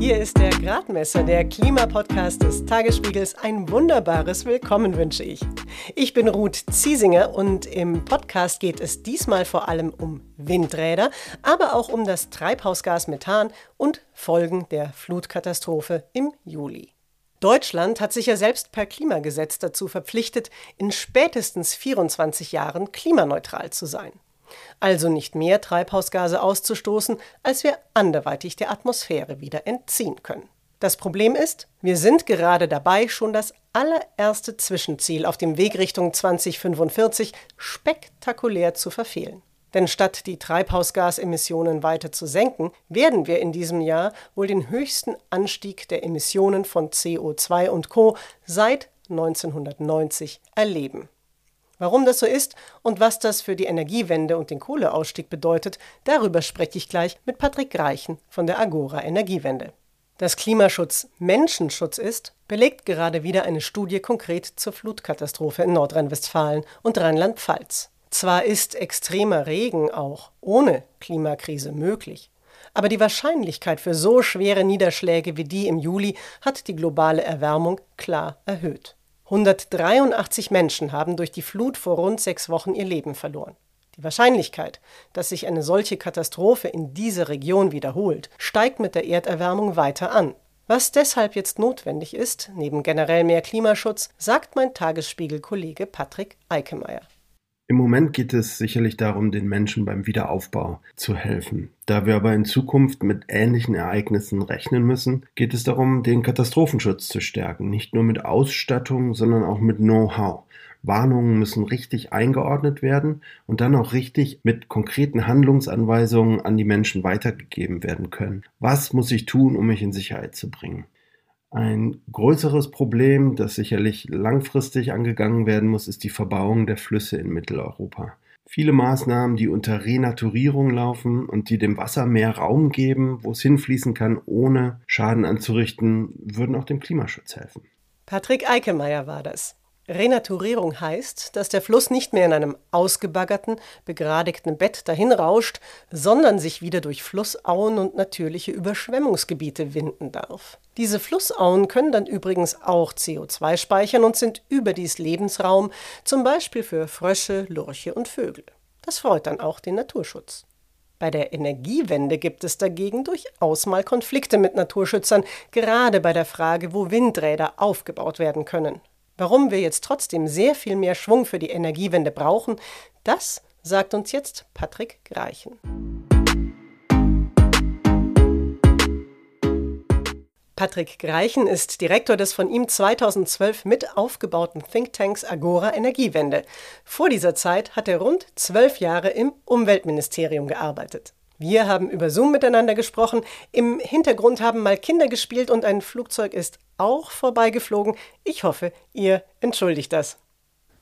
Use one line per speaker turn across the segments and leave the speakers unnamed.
Hier ist der Gradmesser, der Klimapodcast des Tagesspiegels. Ein wunderbares Willkommen wünsche ich. Ich bin Ruth Ziesinger und im Podcast geht es diesmal vor allem um Windräder, aber auch um das Treibhausgas Methan und Folgen der Flutkatastrophe im Juli. Deutschland hat sich ja selbst per Klimagesetz dazu verpflichtet, in spätestens 24 Jahren klimaneutral zu sein. Also nicht mehr Treibhausgase auszustoßen, als wir anderweitig der Atmosphäre wieder entziehen können. Das Problem ist, wir sind gerade dabei, schon das allererste Zwischenziel auf dem Weg Richtung 2045 spektakulär zu verfehlen. Denn statt die Treibhausgasemissionen weiter zu senken, werden wir in diesem Jahr wohl den höchsten Anstieg der Emissionen von CO2 und Co seit 1990 erleben. Warum das so ist und was das für die Energiewende und den Kohleausstieg bedeutet, darüber spreche ich gleich mit Patrick Greichen von der Agora Energiewende. Dass Klimaschutz Menschenschutz ist, belegt gerade wieder eine Studie konkret zur Flutkatastrophe in Nordrhein-Westfalen und Rheinland-Pfalz. Zwar ist extremer Regen auch ohne Klimakrise möglich, aber die Wahrscheinlichkeit für so schwere Niederschläge wie die im Juli hat die globale Erwärmung klar erhöht. 183 Menschen haben durch die Flut vor rund sechs Wochen ihr Leben verloren. Die Wahrscheinlichkeit, dass sich eine solche Katastrophe in dieser Region wiederholt, steigt mit der Erderwärmung weiter an. Was deshalb jetzt notwendig ist, neben generell mehr Klimaschutz, sagt mein Tagesspiegel-Kollege Patrick Eikemeyer.
Im Moment geht es sicherlich darum, den Menschen beim Wiederaufbau zu helfen. Da wir aber in Zukunft mit ähnlichen Ereignissen rechnen müssen, geht es darum, den Katastrophenschutz zu stärken. Nicht nur mit Ausstattung, sondern auch mit Know-how. Warnungen müssen richtig eingeordnet werden und dann auch richtig mit konkreten Handlungsanweisungen an die Menschen weitergegeben werden können. Was muss ich tun, um mich in Sicherheit zu bringen? Ein größeres Problem, das sicherlich langfristig angegangen werden muss, ist die Verbauung der Flüsse in Mitteleuropa. Viele Maßnahmen, die unter Renaturierung laufen und die dem Wasser mehr Raum geben, wo es hinfließen kann, ohne Schaden anzurichten, würden auch dem Klimaschutz helfen.
Patrick Eickelmeier war das. Renaturierung heißt, dass der Fluss nicht mehr in einem ausgebaggerten, begradigten Bett dahinrauscht, sondern sich wieder durch Flussauen und natürliche Überschwemmungsgebiete winden darf. Diese Flussauen können dann übrigens auch CO2 speichern und sind überdies Lebensraum, zum Beispiel für Frösche, Lurche und Vögel. Das freut dann auch den Naturschutz. Bei der Energiewende gibt es dagegen durchaus mal Konflikte mit Naturschützern, gerade bei der Frage, wo Windräder aufgebaut werden können. Warum wir jetzt trotzdem sehr viel mehr Schwung für die Energiewende brauchen, das sagt uns jetzt Patrick Greichen. Patrick Greichen ist Direktor des von ihm 2012 mit aufgebauten Thinktanks Agora Energiewende. Vor dieser Zeit hat er rund zwölf Jahre im Umweltministerium gearbeitet. Wir haben über Zoom miteinander gesprochen. Im Hintergrund haben mal Kinder gespielt und ein Flugzeug ist auch vorbeigeflogen. Ich hoffe, ihr entschuldigt das.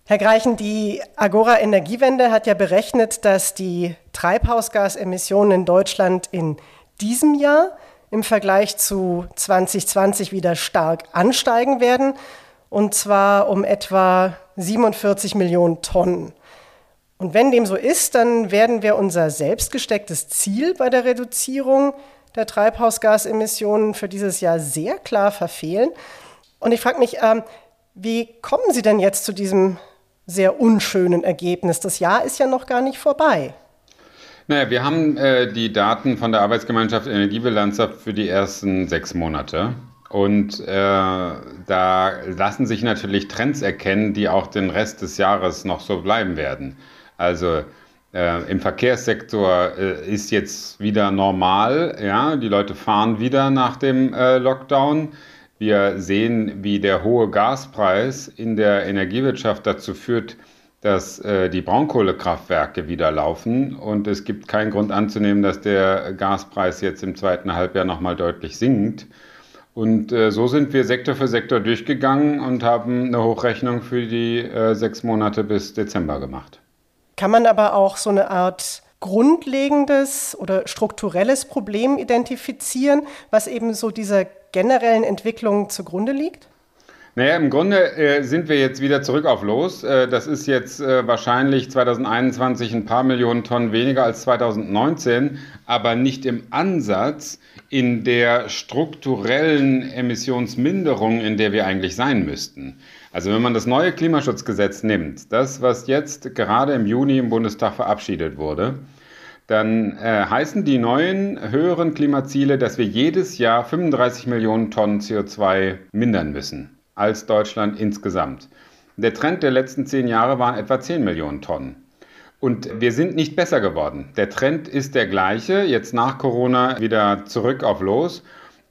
Herr Greichen, die Agora Energiewende hat ja berechnet, dass die Treibhausgasemissionen in Deutschland in diesem Jahr im Vergleich zu 2020 wieder stark ansteigen werden, und zwar um etwa 47 Millionen Tonnen. Und wenn dem so ist, dann werden wir unser selbst gestecktes Ziel bei der Reduzierung der Treibhausgasemissionen für dieses Jahr sehr klar verfehlen. Und ich frage mich, ähm, wie kommen Sie denn jetzt zu diesem sehr unschönen Ergebnis? Das Jahr ist ja noch gar nicht vorbei.
Naja, wir haben äh, die Daten von der Arbeitsgemeinschaft Energiebilanz für die ersten sechs Monate. Und äh, da lassen sich natürlich Trends erkennen, die auch den Rest des Jahres noch so bleiben werden. Also äh, im Verkehrssektor äh, ist jetzt wieder normal, ja, die Leute fahren wieder nach dem äh, Lockdown. Wir sehen, wie der hohe Gaspreis in der Energiewirtschaft dazu führt, dass äh, die Braunkohlekraftwerke wieder laufen und es gibt keinen Grund anzunehmen, dass der Gaspreis jetzt im zweiten Halbjahr nochmal deutlich sinkt. Und äh, so sind wir Sektor für Sektor durchgegangen und haben eine Hochrechnung für die äh, sechs Monate bis Dezember gemacht.
Kann man aber auch so eine Art grundlegendes oder strukturelles Problem identifizieren, was eben so dieser generellen Entwicklung zugrunde liegt?
Naja, im Grunde äh, sind wir jetzt wieder zurück auf Los. Äh, das ist jetzt äh, wahrscheinlich 2021 ein paar Millionen Tonnen weniger als 2019, aber nicht im Ansatz in der strukturellen Emissionsminderung, in der wir eigentlich sein müssten. Also wenn man das neue Klimaschutzgesetz nimmt, das, was jetzt gerade im Juni im Bundestag verabschiedet wurde, dann äh, heißen die neuen höheren Klimaziele, dass wir jedes Jahr 35 Millionen Tonnen CO2 mindern müssen als Deutschland insgesamt. Der Trend der letzten zehn Jahre waren etwa 10 Millionen Tonnen. Und wir sind nicht besser geworden. Der Trend ist der gleiche, jetzt nach Corona wieder zurück auf Los.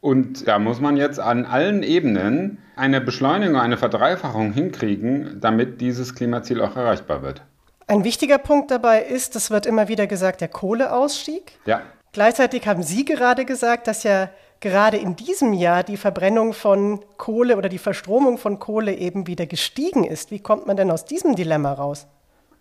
Und da muss man jetzt an allen Ebenen eine Beschleunigung, eine Verdreifachung hinkriegen, damit dieses Klimaziel auch erreichbar wird.
Ein wichtiger Punkt dabei ist, das wird immer wieder gesagt, der Kohleausstieg.
Ja.
Gleichzeitig haben Sie gerade gesagt, dass ja gerade in diesem Jahr die Verbrennung von Kohle oder die Verstromung von Kohle eben wieder gestiegen ist. Wie kommt man denn aus diesem Dilemma raus?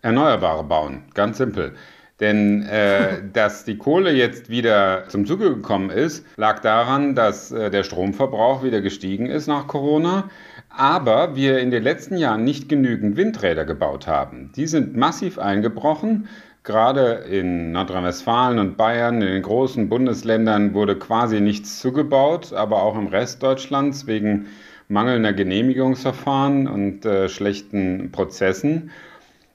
Erneuerbare bauen, ganz simpel. Denn äh, dass die Kohle jetzt wieder zum Zuge gekommen ist, lag daran, dass äh, der Stromverbrauch wieder gestiegen ist nach Corona, aber wir in den letzten Jahren nicht genügend Windräder gebaut haben. Die sind massiv eingebrochen. Gerade in Nordrhein-Westfalen und Bayern, in den großen Bundesländern, wurde quasi nichts zugebaut, aber auch im Rest Deutschlands wegen mangelnder Genehmigungsverfahren und äh, schlechten Prozessen.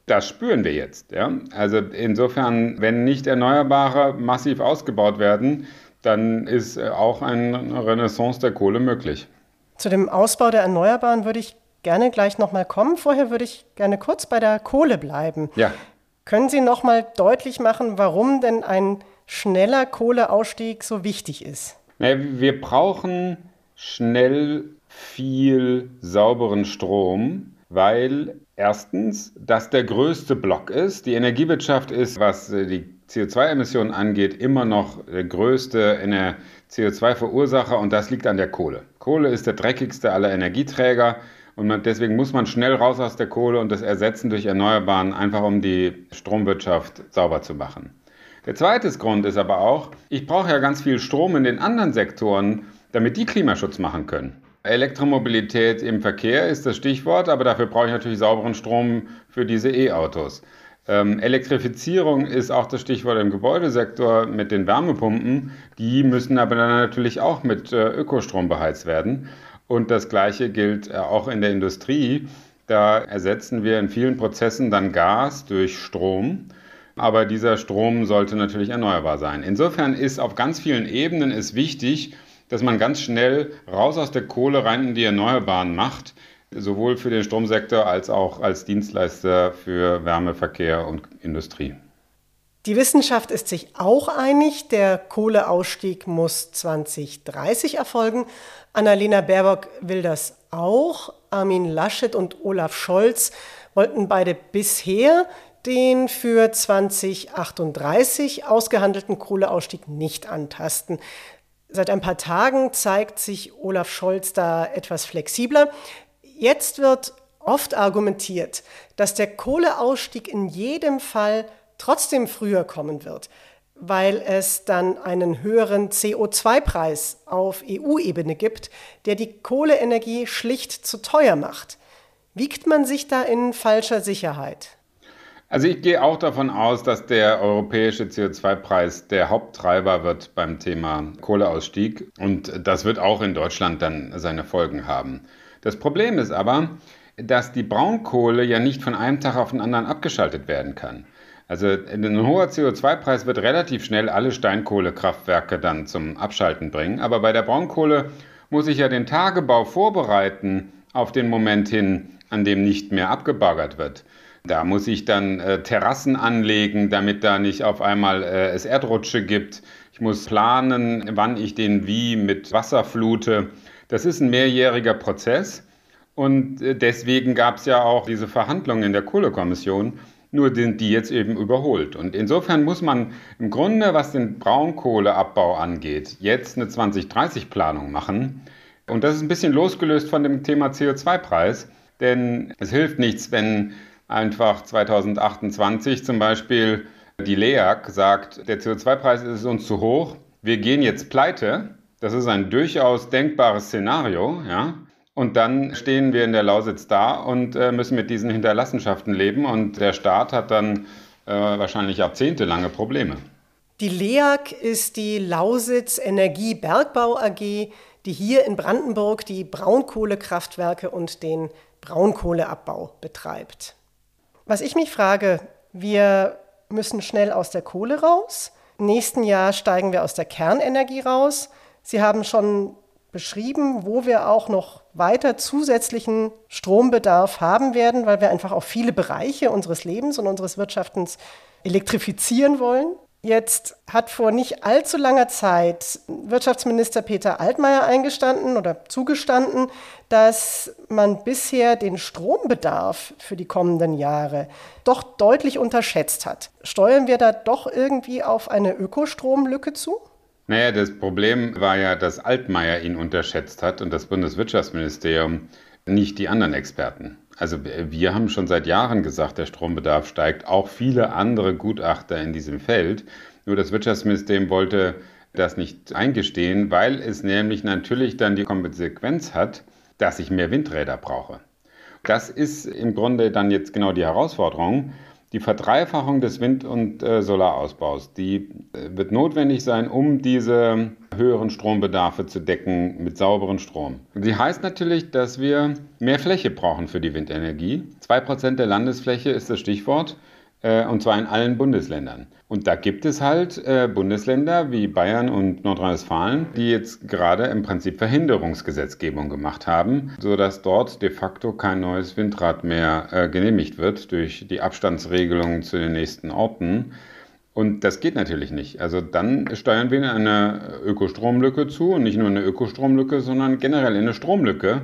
Das spüren wir jetzt. Ja? Also insofern, wenn nicht Erneuerbare massiv ausgebaut werden, dann ist äh, auch eine Renaissance der Kohle möglich.
Zu dem Ausbau der Erneuerbaren würde ich gerne gleich nochmal kommen. Vorher würde ich gerne kurz bei der Kohle bleiben.
Ja.
Können Sie noch mal deutlich machen, warum denn ein schneller Kohleausstieg so wichtig ist?
Wir brauchen schnell viel sauberen Strom, weil erstens das der größte Block ist. Die Energiewirtschaft ist, was die CO2-Emissionen angeht, immer noch der größte CO2-Verursacher und das liegt an der Kohle. Kohle ist der dreckigste aller Energieträger. Und man, deswegen muss man schnell raus aus der Kohle und das ersetzen durch Erneuerbaren, einfach um die Stromwirtschaft sauber zu machen. Der zweite Grund ist aber auch, ich brauche ja ganz viel Strom in den anderen Sektoren, damit die Klimaschutz machen können. Elektromobilität im Verkehr ist das Stichwort, aber dafür brauche ich natürlich sauberen Strom für diese E-Autos. Ähm, Elektrifizierung ist auch das Stichwort im Gebäudesektor mit den Wärmepumpen. Die müssen aber dann natürlich auch mit äh, Ökostrom beheizt werden. Und das Gleiche gilt äh, auch in der Industrie. Da ersetzen wir in vielen Prozessen dann Gas durch Strom. Aber dieser Strom sollte natürlich erneuerbar sein. Insofern ist auf ganz vielen Ebenen es wichtig, dass man ganz schnell raus aus der Kohle rein in die Erneuerbaren macht, sowohl für den Stromsektor als auch als Dienstleister für Wärme, Verkehr und Industrie.
Die Wissenschaft ist sich auch einig, der Kohleausstieg muss 2030 erfolgen. Annalena Baerbock will das auch. Armin Laschet und Olaf Scholz wollten beide bisher den für 2038 ausgehandelten Kohleausstieg nicht antasten. Seit ein paar Tagen zeigt sich Olaf Scholz da etwas flexibler. Jetzt wird oft argumentiert, dass der Kohleausstieg in jedem Fall trotzdem früher kommen wird weil es dann einen höheren CO2-Preis auf EU-Ebene gibt, der die Kohleenergie schlicht zu teuer macht. Wiegt man sich da in falscher Sicherheit?
Also ich gehe auch davon aus, dass der europäische CO2-Preis der Haupttreiber wird beim Thema Kohleausstieg und das wird auch in Deutschland dann seine Folgen haben. Das Problem ist aber, dass die Braunkohle ja nicht von einem Tag auf den anderen abgeschaltet werden kann. Also ein hoher CO2-Preis wird relativ schnell alle Steinkohlekraftwerke dann zum Abschalten bringen. Aber bei der Braunkohle muss ich ja den Tagebau vorbereiten auf den Moment hin, an dem nicht mehr abgebaggert wird. Da muss ich dann äh, Terrassen anlegen, damit da nicht auf einmal äh, es Erdrutsche gibt. Ich muss planen, wann ich den wie mit Wasser flute. Das ist ein mehrjähriger Prozess. Und äh, deswegen gab es ja auch diese Verhandlungen in der Kohlekommission, nur sind die jetzt eben überholt. Und insofern muss man im Grunde, was den Braunkohleabbau angeht, jetzt eine 2030-Planung machen. Und das ist ein bisschen losgelöst von dem Thema CO2-Preis, denn es hilft nichts, wenn einfach 2028 zum Beispiel die LEAG sagt, der CO2-Preis ist uns zu hoch, wir gehen jetzt pleite. Das ist ein durchaus denkbares Szenario, ja. Und dann stehen wir in der Lausitz da und äh, müssen mit diesen Hinterlassenschaften leben. Und der Staat hat dann äh, wahrscheinlich jahrzehntelange Probleme.
Die LEAG ist die Lausitz Energiebergbau AG, die hier in Brandenburg die Braunkohlekraftwerke und den Braunkohleabbau betreibt. Was ich mich frage, wir müssen schnell aus der Kohle raus. Nächsten Jahr steigen wir aus der Kernenergie raus. Sie haben schon beschrieben, wo wir auch noch weiter zusätzlichen Strombedarf haben werden, weil wir einfach auch viele Bereiche unseres Lebens und unseres Wirtschaftens elektrifizieren wollen. Jetzt hat vor nicht allzu langer Zeit Wirtschaftsminister Peter Altmaier eingestanden oder zugestanden, dass man bisher den Strombedarf für die kommenden Jahre doch deutlich unterschätzt hat. Steuern wir da doch irgendwie auf eine Ökostromlücke zu?
Naja, das Problem war ja, dass Altmaier ihn unterschätzt hat und das Bundeswirtschaftsministerium nicht die anderen Experten. Also wir haben schon seit Jahren gesagt, der Strombedarf steigt, auch viele andere Gutachter in diesem Feld. Nur das Wirtschaftsministerium wollte das nicht eingestehen, weil es nämlich natürlich dann die Konsequenz hat, dass ich mehr Windräder brauche. Das ist im Grunde dann jetzt genau die Herausforderung. Die Verdreifachung des Wind- und äh, Solarausbaus, die äh, wird notwendig sein, um diese höheren Strombedarfe zu decken mit sauberem Strom. Die heißt natürlich, dass wir mehr Fläche brauchen für die Windenergie. Zwei Prozent der Landesfläche ist das Stichwort und zwar in allen Bundesländern. Und da gibt es halt äh, Bundesländer wie Bayern und Nordrhein-Westfalen, die jetzt gerade im Prinzip Verhinderungsgesetzgebung gemacht haben, sodass dort de facto kein neues Windrad mehr äh, genehmigt wird durch die Abstandsregelungen zu den nächsten Orten. Und das geht natürlich nicht. Also dann steuern wir in eine Ökostromlücke zu und nicht nur eine Ökostromlücke, sondern generell in eine Stromlücke.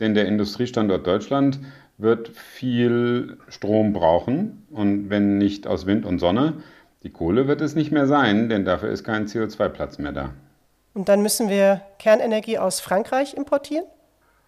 Denn der Industriestandort Deutschland wird viel Strom brauchen und wenn nicht aus Wind und Sonne, die Kohle wird es nicht mehr sein, denn dafür ist kein CO2-Platz mehr da.
Und dann müssen wir Kernenergie aus Frankreich importieren?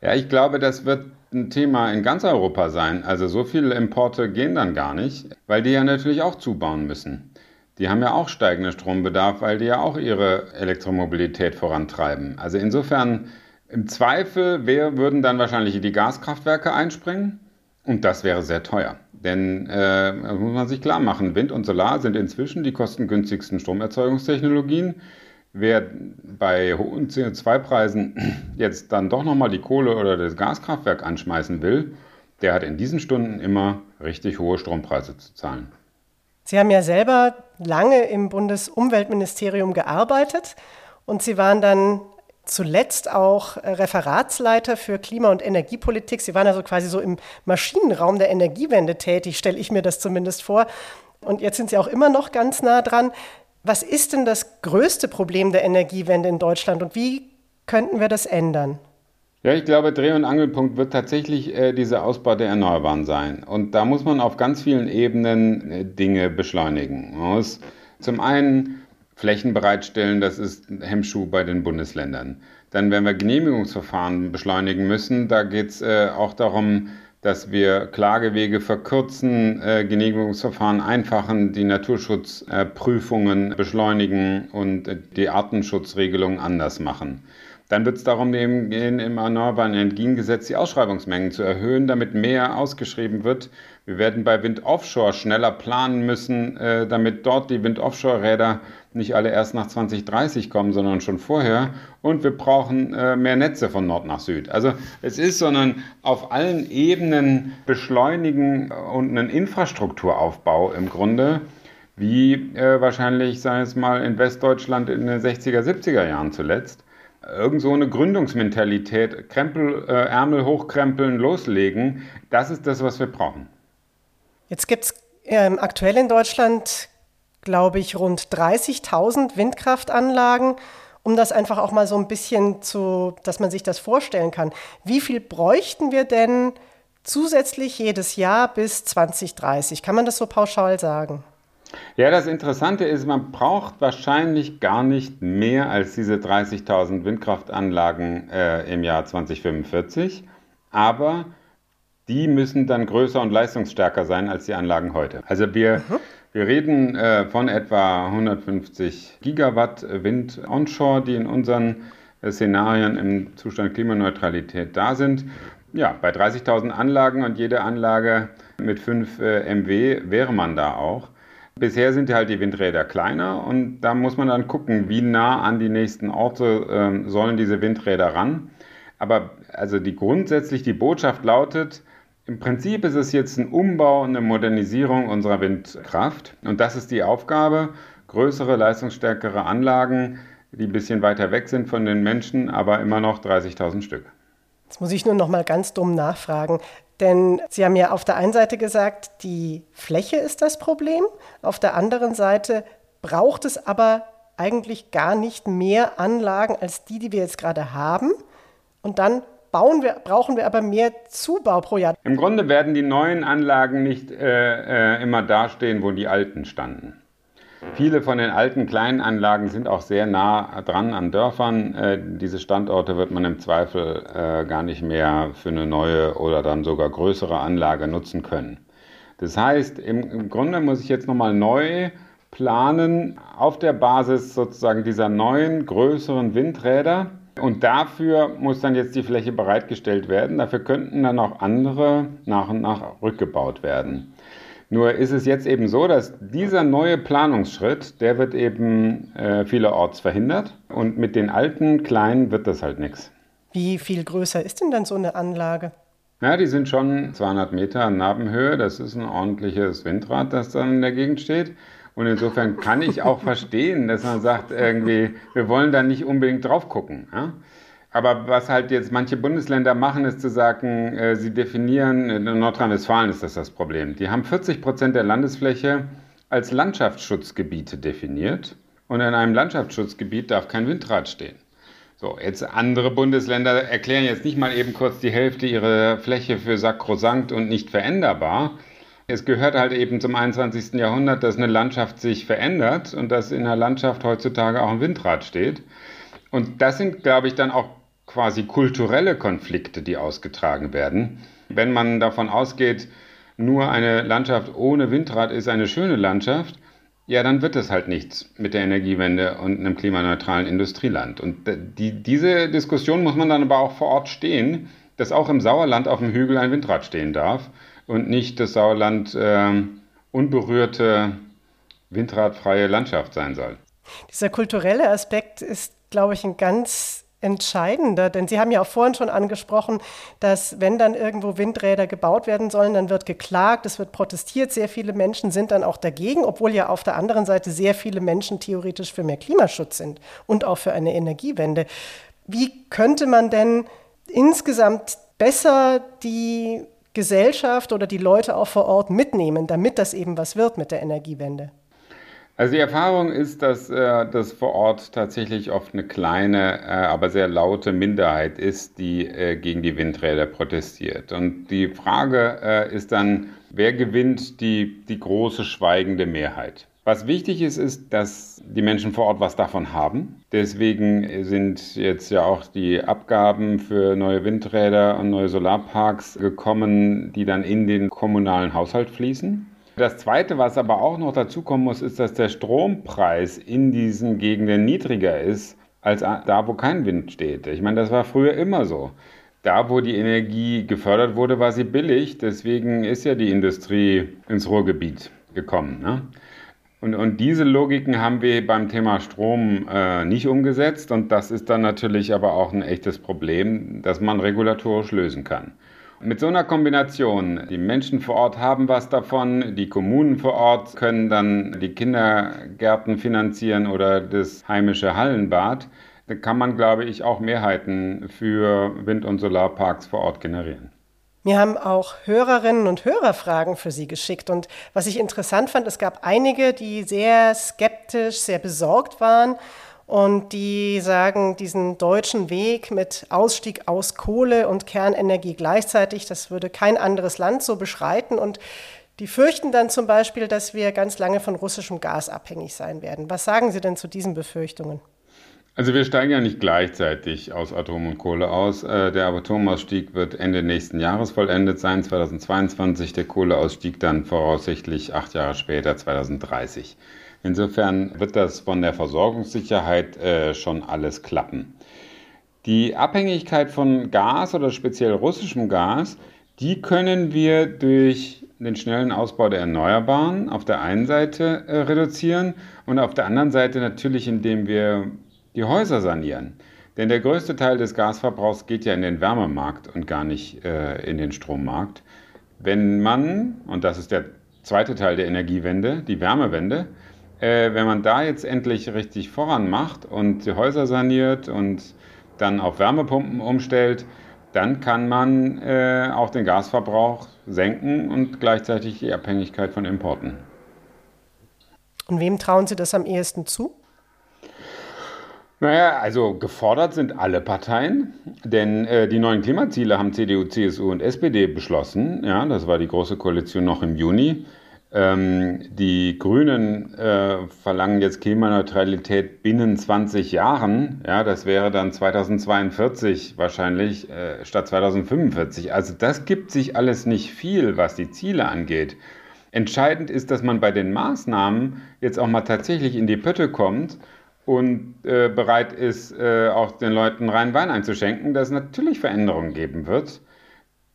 Ja, ich glaube, das wird ein Thema in ganz Europa sein. Also so viele Importe gehen dann gar nicht, weil die ja natürlich auch zubauen müssen. Die haben ja auch steigenden Strombedarf, weil die ja auch ihre Elektromobilität vorantreiben. Also insofern im Zweifel wär, würden dann wahrscheinlich die Gaskraftwerke einspringen und das wäre sehr teuer. Denn äh, muss man sich klar machen, Wind und Solar sind inzwischen die kostengünstigsten Stromerzeugungstechnologien. Wer bei hohen CO2-Preisen jetzt dann doch nochmal die Kohle oder das Gaskraftwerk anschmeißen will, der hat in diesen Stunden immer richtig hohe Strompreise zu zahlen.
Sie haben ja selber lange im Bundesumweltministerium gearbeitet und Sie waren dann zuletzt auch äh, Referatsleiter für Klima- und Energiepolitik. Sie waren also quasi so im Maschinenraum der Energiewende tätig, stelle ich mir das zumindest vor. Und jetzt sind Sie auch immer noch ganz nah dran. Was ist denn das größte Problem der Energiewende in Deutschland und wie könnten wir das ändern?
Ja, ich glaube, Dreh- und Angelpunkt wird tatsächlich äh, dieser Ausbau der Erneuerbaren sein. Und da muss man auf ganz vielen Ebenen äh, Dinge beschleunigen. Man muss zum einen Flächen bereitstellen, das ist Hemmschuh bei den Bundesländern. Dann werden wir Genehmigungsverfahren beschleunigen müssen. Da geht es äh, auch darum, dass wir Klagewege verkürzen, äh, Genehmigungsverfahren einfachen, die Naturschutzprüfungen äh, beschleunigen und äh, die Artenschutzregelungen anders machen. Dann wird es darum gehen, im Erneuerbaren Energiengesetz die Ausschreibungsmengen zu erhöhen, damit mehr ausgeschrieben wird. Wir werden bei Wind Offshore schneller planen müssen, äh, damit dort die Wind Offshore-Räder nicht alle erst nach 2030 kommen, sondern schon vorher. Und wir brauchen äh, mehr Netze von Nord nach Süd. Also es ist, sondern auf allen Ebenen beschleunigen und einen Infrastrukturaufbau im Grunde, wie äh, wahrscheinlich, sagen wir es mal, in Westdeutschland in den 60er, 70er Jahren zuletzt irgend so eine Gründungsmentalität, Krempel, äh, Ärmel hochkrempeln, loslegen, das ist das, was wir brauchen.
Jetzt gibt es ähm, aktuell in Deutschland, glaube ich, rund 30.000 Windkraftanlagen. Um das einfach auch mal so ein bisschen zu, dass man sich das vorstellen kann. Wie viel bräuchten wir denn zusätzlich jedes Jahr bis 2030? Kann man das so pauschal sagen?
Ja, das Interessante ist, man braucht wahrscheinlich gar nicht mehr als diese 30.000 Windkraftanlagen äh, im Jahr 2045, aber die müssen dann größer und leistungsstärker sein als die Anlagen heute. Also wir, mhm. wir reden äh, von etwa 150 Gigawatt Wind onshore, die in unseren Szenarien im Zustand Klimaneutralität da sind. Ja, bei 30.000 Anlagen und jede Anlage mit 5 äh, MW wäre man da auch. Bisher sind halt die Windräder kleiner und da muss man dann gucken, wie nah an die nächsten Orte äh, sollen diese Windräder ran. Aber also die grundsätzlich die Botschaft lautet, im Prinzip ist es jetzt ein Umbau und eine Modernisierung unserer Windkraft. Und das ist die Aufgabe, größere, leistungsstärkere Anlagen, die ein bisschen weiter weg sind von den Menschen, aber immer noch 30.000 Stück.
Jetzt muss ich nur noch mal ganz dumm nachfragen, denn Sie haben ja auf der einen Seite gesagt, die Fläche ist das Problem, auf der anderen Seite braucht es aber eigentlich gar nicht mehr Anlagen als die, die wir jetzt gerade haben. Und dann wir, brauchen wir aber mehr Zubau pro Jahr.
Im Grunde werden die neuen Anlagen nicht äh, äh, immer dastehen, wo die alten standen. Viele von den alten kleinen Anlagen sind auch sehr nah dran an Dörfern. Äh, diese Standorte wird man im Zweifel äh, gar nicht mehr für eine neue oder dann sogar größere Anlage nutzen können. Das heißt, im, im Grunde muss ich jetzt nochmal neu planen auf der Basis sozusagen dieser neuen, größeren Windräder und dafür muss dann jetzt die Fläche bereitgestellt werden. Dafür könnten dann auch andere nach und nach rückgebaut werden. Nur ist es jetzt eben so, dass dieser neue Planungsschritt, der wird eben äh, vielerorts verhindert und mit den alten kleinen wird das halt nichts.
Wie viel größer ist denn dann so eine Anlage?
Ja, die sind schon 200 Meter Nabenhöhe. Das ist ein ordentliches Windrad, das dann in der Gegend steht. Und insofern kann ich auch verstehen, dass man sagt, irgendwie, wir wollen da nicht unbedingt drauf gucken. Ja? Aber was halt jetzt manche Bundesländer machen, ist zu sagen, äh, sie definieren, in Nordrhein-Westfalen ist das das Problem. Die haben 40 Prozent der Landesfläche als Landschaftsschutzgebiete definiert. Und in einem Landschaftsschutzgebiet darf kein Windrad stehen. So, jetzt andere Bundesländer erklären jetzt nicht mal eben kurz die Hälfte ihrer Fläche für sakrosankt und nicht veränderbar, es gehört halt eben zum 21. Jahrhundert, dass eine Landschaft sich verändert und dass in der Landschaft heutzutage auch ein Windrad steht. Und das sind, glaube ich, dann auch quasi kulturelle Konflikte, die ausgetragen werden. Wenn man davon ausgeht, nur eine Landschaft ohne Windrad ist eine schöne Landschaft, ja, dann wird es halt nichts mit der Energiewende und einem klimaneutralen Industrieland. Und die, diese Diskussion muss man dann aber auch vor Ort stehen, dass auch im Sauerland auf dem Hügel ein Windrad stehen darf und nicht das Sauerland äh, unberührte, windradfreie Landschaft sein soll.
Dieser kulturelle Aspekt ist, glaube ich, ein ganz entscheidender, denn Sie haben ja auch vorhin schon angesprochen, dass wenn dann irgendwo Windräder gebaut werden sollen, dann wird geklagt, es wird protestiert, sehr viele Menschen sind dann auch dagegen, obwohl ja auf der anderen Seite sehr viele Menschen theoretisch für mehr Klimaschutz sind und auch für eine Energiewende. Wie könnte man denn insgesamt besser die Gesellschaft oder die Leute auch vor Ort mitnehmen, damit das eben was wird mit der Energiewende?
Also die Erfahrung ist, dass äh, das vor Ort tatsächlich oft eine kleine, äh, aber sehr laute Minderheit ist, die äh, gegen die Windräder protestiert. Und die Frage äh, ist dann, wer gewinnt die, die große schweigende Mehrheit? Was wichtig ist, ist, dass die Menschen vor Ort was davon haben. Deswegen sind jetzt ja auch die Abgaben für neue Windräder und neue Solarparks gekommen, die dann in den kommunalen Haushalt fließen. Das Zweite, was aber auch noch dazu kommen muss, ist, dass der Strompreis in diesen Gegenden niedriger ist als da, wo kein Wind steht. Ich meine, das war früher immer so. Da, wo die Energie gefördert wurde, war sie billig. Deswegen ist ja die Industrie ins Ruhrgebiet gekommen. Ne? Und, und diese Logiken haben wir beim Thema Strom äh, nicht umgesetzt. Und das ist dann natürlich aber auch ein echtes Problem, das man regulatorisch lösen kann. Mit so einer Kombination, die Menschen vor Ort haben was davon, die Kommunen vor Ort können dann die Kindergärten finanzieren oder das heimische Hallenbad, da kann man, glaube ich, auch Mehrheiten für Wind- und Solarparks vor Ort generieren.
Mir haben auch Hörerinnen und Hörer Fragen für Sie geschickt. Und was ich interessant fand, es gab einige, die sehr skeptisch, sehr besorgt waren und die sagen, diesen deutschen Weg mit Ausstieg aus Kohle und Kernenergie gleichzeitig, das würde kein anderes Land so beschreiten. Und die fürchten dann zum Beispiel, dass wir ganz lange von russischem Gas abhängig sein werden. Was sagen Sie denn zu diesen Befürchtungen?
Also wir steigen ja nicht gleichzeitig aus Atom und Kohle aus. Äh, der Atomausstieg wird Ende nächsten Jahres vollendet sein, 2022. Der Kohleausstieg dann voraussichtlich acht Jahre später, 2030. Insofern wird das von der Versorgungssicherheit äh, schon alles klappen. Die Abhängigkeit von Gas oder speziell russischem Gas, die können wir durch den schnellen Ausbau der Erneuerbaren auf der einen Seite äh, reduzieren und auf der anderen Seite natürlich, indem wir die Häuser sanieren. Denn der größte Teil des Gasverbrauchs geht ja in den Wärmemarkt und gar nicht äh, in den Strommarkt. Wenn man, und das ist der zweite Teil der Energiewende, die Wärmewende, äh, wenn man da jetzt endlich richtig voran macht und die Häuser saniert und dann auf Wärmepumpen umstellt, dann kann man äh, auch den Gasverbrauch senken und gleichzeitig die Abhängigkeit von Importen.
Und wem trauen Sie das am ehesten zu?
Naja, also gefordert sind alle Parteien, denn äh, die neuen Klimaziele haben CDU, CSU und SPD beschlossen. Ja, das war die Große Koalition noch im Juni. Ähm, die Grünen äh, verlangen jetzt Klimaneutralität binnen 20 Jahren. Ja, das wäre dann 2042 wahrscheinlich äh, statt 2045. Also das gibt sich alles nicht viel, was die Ziele angeht. Entscheidend ist, dass man bei den Maßnahmen jetzt auch mal tatsächlich in die Pötte kommt und äh, bereit ist, äh, auch den Leuten rein Wein einzuschenken, dass es natürlich Veränderungen geben wird.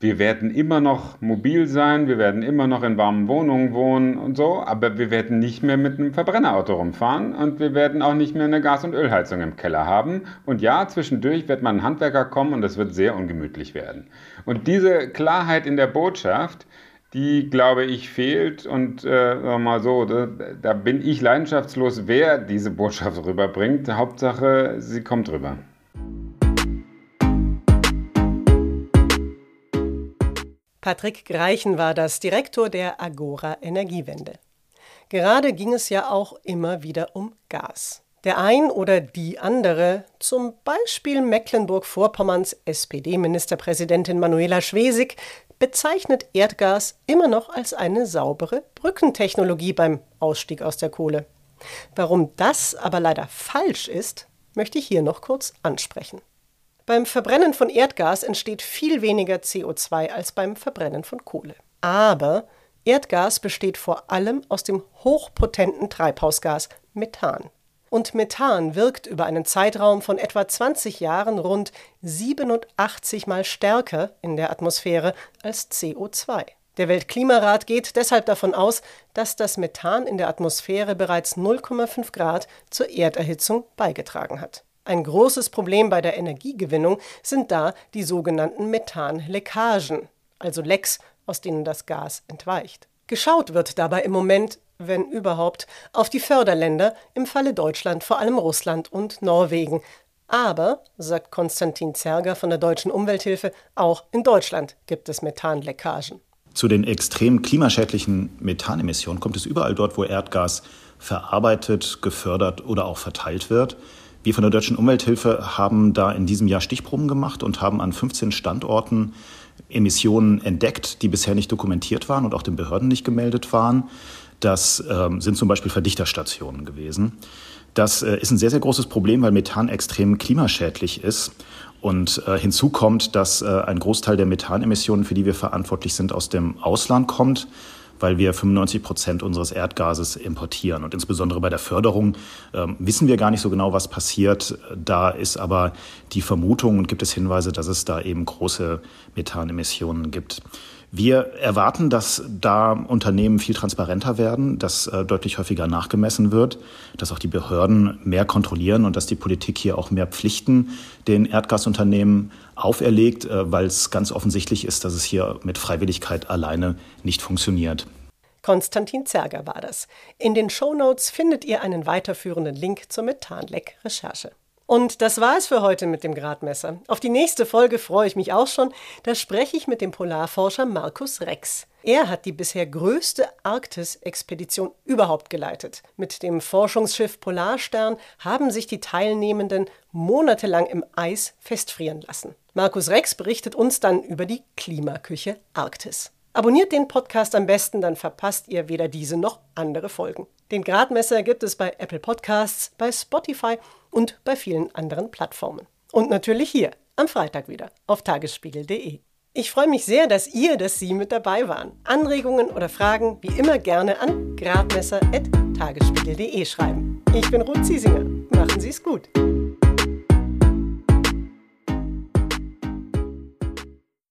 Wir werden immer noch mobil sein, wir werden immer noch in warmen Wohnungen wohnen und so, aber wir werden nicht mehr mit einem Verbrennerauto rumfahren und wir werden auch nicht mehr eine Gas- und Ölheizung im Keller haben. Und ja, zwischendurch wird mal ein Handwerker kommen und es wird sehr ungemütlich werden. Und diese Klarheit in der Botschaft, die, glaube ich, fehlt. Und äh, mal so, da, da bin ich leidenschaftslos, wer diese Botschaft rüberbringt. Hauptsache, sie kommt rüber.
Patrick Greichen war das, Direktor der Agora Energiewende. Gerade ging es ja auch immer wieder um Gas. Der ein oder die andere, zum Beispiel Mecklenburg-Vorpommerns SPD-Ministerpräsidentin Manuela Schwesig, bezeichnet Erdgas immer noch als eine saubere Brückentechnologie beim Ausstieg aus der Kohle. Warum das aber leider falsch ist, möchte ich hier noch kurz ansprechen. Beim Verbrennen von Erdgas entsteht viel weniger CO2 als beim Verbrennen von Kohle. Aber Erdgas besteht vor allem aus dem hochpotenten Treibhausgas Methan. Und Methan wirkt über einen Zeitraum von etwa 20 Jahren rund 87 mal stärker in der Atmosphäre als CO2. Der Weltklimarat geht deshalb davon aus, dass das Methan in der Atmosphäre bereits 0,5 Grad zur Erderhitzung beigetragen hat. Ein großes Problem bei der Energiegewinnung sind da die sogenannten Methanleckagen, also Lecks, aus denen das Gas entweicht. Geschaut wird dabei im Moment, wenn überhaupt, auf die Förderländer, im Falle Deutschland vor allem Russland und Norwegen. Aber, sagt Konstantin Zerger von der Deutschen Umwelthilfe, auch in Deutschland gibt es Methanleckagen.
Zu den extrem klimaschädlichen Methanemissionen kommt es überall dort, wo Erdgas verarbeitet, gefördert oder auch verteilt wird. Wir von der Deutschen Umwelthilfe haben da in diesem Jahr Stichproben gemacht und haben an 15 Standorten Emissionen entdeckt, die bisher nicht dokumentiert waren und auch den Behörden nicht gemeldet waren. Das ähm, sind zum Beispiel Verdichterstationen gewesen. Das äh, ist ein sehr, sehr großes Problem, weil Methan extrem klimaschädlich ist. Und äh, hinzu kommt, dass äh, ein Großteil der Methanemissionen, für die wir verantwortlich sind, aus dem Ausland kommt weil wir 95 Prozent unseres Erdgases importieren. Und insbesondere bei der Förderung äh, wissen wir gar nicht so genau, was passiert. Da ist aber die Vermutung und gibt es Hinweise, dass es da eben große Methanemissionen gibt. Wir erwarten, dass da Unternehmen viel transparenter werden, dass äh, deutlich häufiger nachgemessen wird, dass auch die Behörden mehr kontrollieren und dass die Politik hier auch mehr Pflichten den Erdgasunternehmen auferlegt, äh, weil es ganz offensichtlich ist, dass es hier mit Freiwilligkeit alleine nicht funktioniert.
Konstantin Zerger war das. In den Shownotes findet ihr einen weiterführenden Link zur Methanleck-Recherche. Und das war es für heute mit dem Gradmesser. Auf die nächste Folge freue ich mich auch schon. Da spreche ich mit dem Polarforscher Markus Rex. Er hat die bisher größte Arktis-Expedition überhaupt geleitet. Mit dem Forschungsschiff Polarstern haben sich die Teilnehmenden monatelang im Eis festfrieren lassen. Markus Rex berichtet uns dann über die Klimaküche Arktis. Abonniert den Podcast am besten, dann verpasst ihr weder diese noch andere Folgen. Den Gradmesser gibt es bei Apple Podcasts, bei Spotify und bei vielen anderen Plattformen. Und natürlich hier am Freitag wieder auf tagesspiegel.de. Ich freue mich sehr, dass ihr, dass Sie mit dabei waren. Anregungen oder Fragen wie immer gerne an gradmesser.tagesspiegel.de schreiben. Ich bin Ruth Ziesinger. Machen Sie es gut.